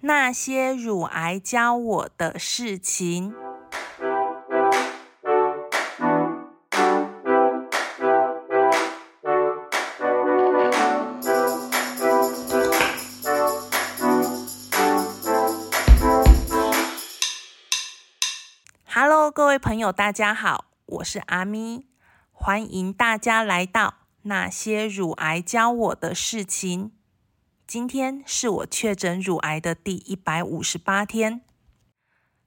那些乳癌教我的事情。Hello，各位朋友，大家好，我是阿咪，欢迎大家来到那些乳癌教我的事情。今天是我确诊乳癌的第一百五十八天。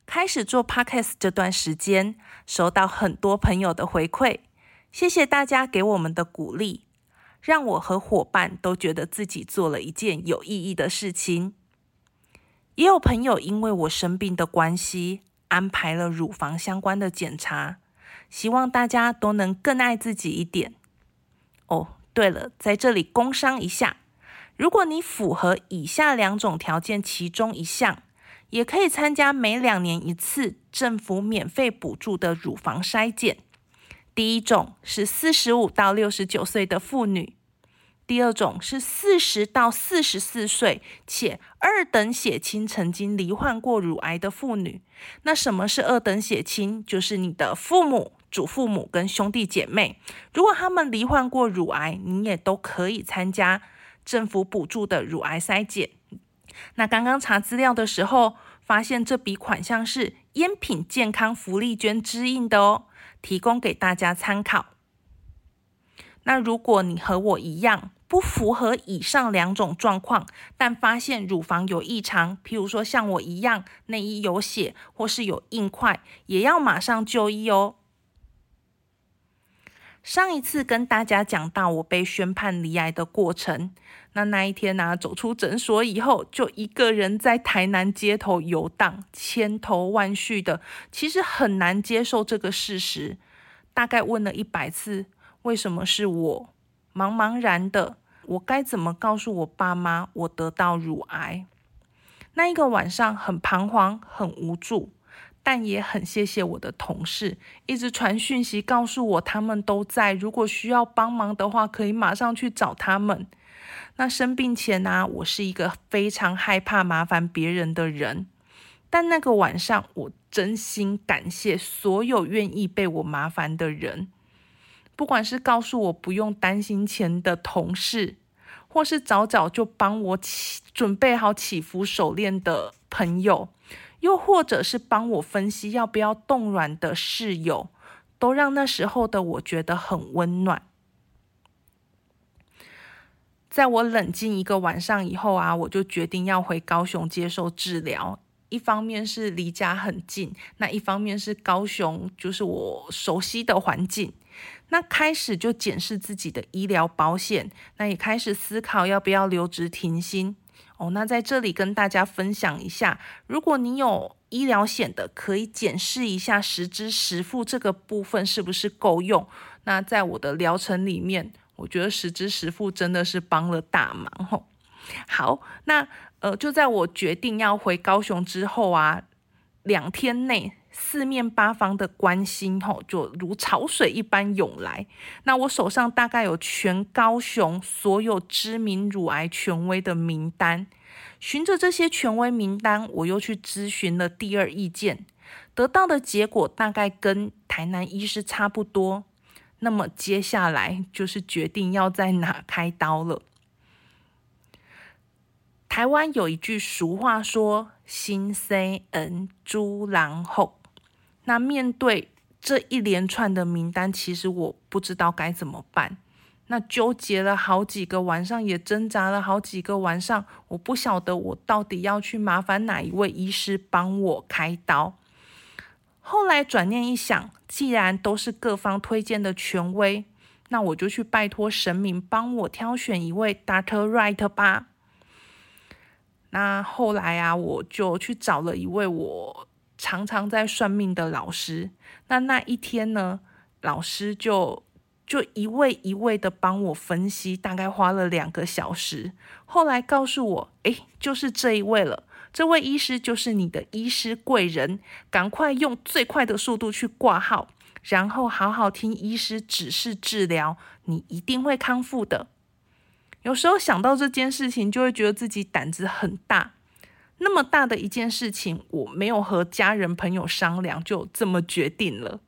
开始做 podcast 这段时间，收到很多朋友的回馈，谢谢大家给我们的鼓励，让我和伙伴都觉得自己做了一件有意义的事情。也有朋友因为我生病的关系，安排了乳房相关的检查，希望大家都能更爱自己一点。哦，对了，在这里工商一下。如果你符合以下两种条件其中一项，也可以参加每两年一次政府免费补助的乳房筛检。第一种是四十五到六十九岁的妇女，第二种是四十到四十四岁且二等血亲曾经罹患过乳癌的妇女。那什么是二等血亲？就是你的父母、祖父母跟兄弟姐妹，如果他们罹患过乳癌，你也都可以参加。政府补助的乳癌筛检，那刚刚查资料的时候，发现这笔款项是烟品健康福利捐支应的哦，提供给大家参考。那如果你和我一样不符合以上两种状况，但发现乳房有异常，譬如说像我一样内衣有血或是有硬块，也要马上就医哦。上一次跟大家讲到我被宣判离癌的过程，那那一天呢，走出诊所以后，就一个人在台南街头游荡，千头万绪的，其实很难接受这个事实。大概问了一百次，为什么是我？茫茫然的，我该怎么告诉我爸妈我得到乳癌？那一个晚上很彷徨，很无助。但也很谢谢我的同事，一直传讯息告诉我他们都在。如果需要帮忙的话，可以马上去找他们。那生病前呢，我是一个非常害怕麻烦别人的人。但那个晚上，我真心感谢所有愿意被我麻烦的人，不管是告诉我不用担心钱的同事，或是早早就帮我起准备好祈福手链的朋友。又或者是帮我分析要不要冻卵的室友，都让那时候的我觉得很温暖。在我冷静一个晚上以后啊，我就决定要回高雄接受治疗。一方面是离家很近，那一方面是高雄就是我熟悉的环境。那开始就检视自己的医疗保险，那也开始思考要不要留职停薪。哦，那在这里跟大家分享一下，如果你有医疗险的，可以检视一下实支实付这个部分是不是够用。那在我的疗程里面，我觉得实支实付真的是帮了大忙吼。好，那呃，就在我决定要回高雄之后啊，两天内。四面八方的关心，吼，就如潮水一般涌来。那我手上大概有全高雄所有知名乳癌权威的名单，循着这些权威名单，我又去咨询了第二意见，得到的结果大概跟台南医师差不多。那么接下来就是决定要在哪开刀了。台湾有一句俗话说：“新生恩，猪狼后。”那面对这一连串的名单，其实我不知道该怎么办。那纠结了好几个晚上，也挣扎了好几个晚上，我不晓得我到底要去麻烦哪一位医师帮我开刀。后来转念一想，既然都是各方推荐的权威，那我就去拜托神明帮我挑选一位 Doctor Right 吧。那后来啊，我就去找了一位我。常常在算命的老师，那那一天呢，老师就就一位一位的帮我分析，大概花了两个小时。后来告诉我，哎，就是这一位了，这位医师就是你的医师贵人，赶快用最快的速度去挂号，然后好好听医师指示治疗，你一定会康复的。有时候想到这件事情，就会觉得自己胆子很大。那么大的一件事情，我没有和家人朋友商量，就这么决定了。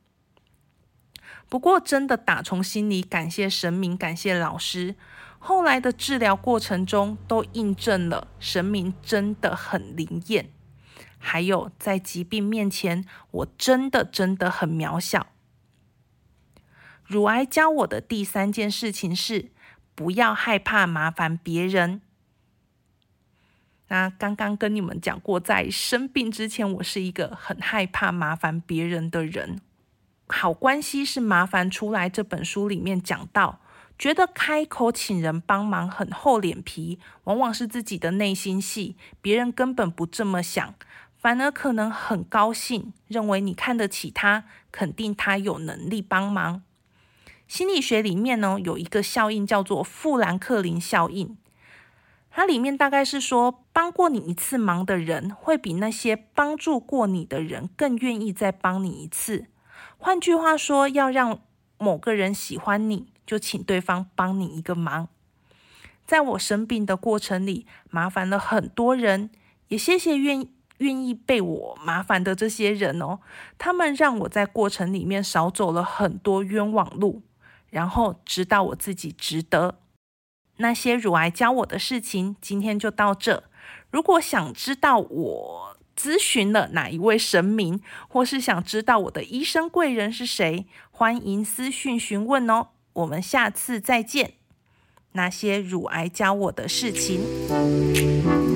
不过，真的打从心里感谢神明，感谢老师。后来的治疗过程中，都印证了神明真的很灵验。还有，在疾病面前，我真的真的很渺小。乳癌教我的第三件事情是，不要害怕麻烦别人。那刚刚跟你们讲过，在生病之前，我是一个很害怕麻烦别人的人。好关系是麻烦出来。这本书里面讲到，觉得开口请人帮忙很厚脸皮，往往是自己的内心戏，别人根本不这么想，反而可能很高兴，认为你看得起他，肯定他有能力帮忙。心理学里面呢，有一个效应叫做富兰克林效应。它里面大概是说，帮过你一次忙的人，会比那些帮助过你的人更愿意再帮你一次。换句话说，要让某个人喜欢你，就请对方帮你一个忙。在我生病的过程里，麻烦了很多人，也谢谢愿愿意被我麻烦的这些人哦。他们让我在过程里面少走了很多冤枉路，然后知道我自己值得。那些乳癌教我的事情，今天就到这。如果想知道我咨询了哪一位神明，或是想知道我的医生贵人是谁，欢迎私讯询问哦。我们下次再见。那些乳癌教我的事情。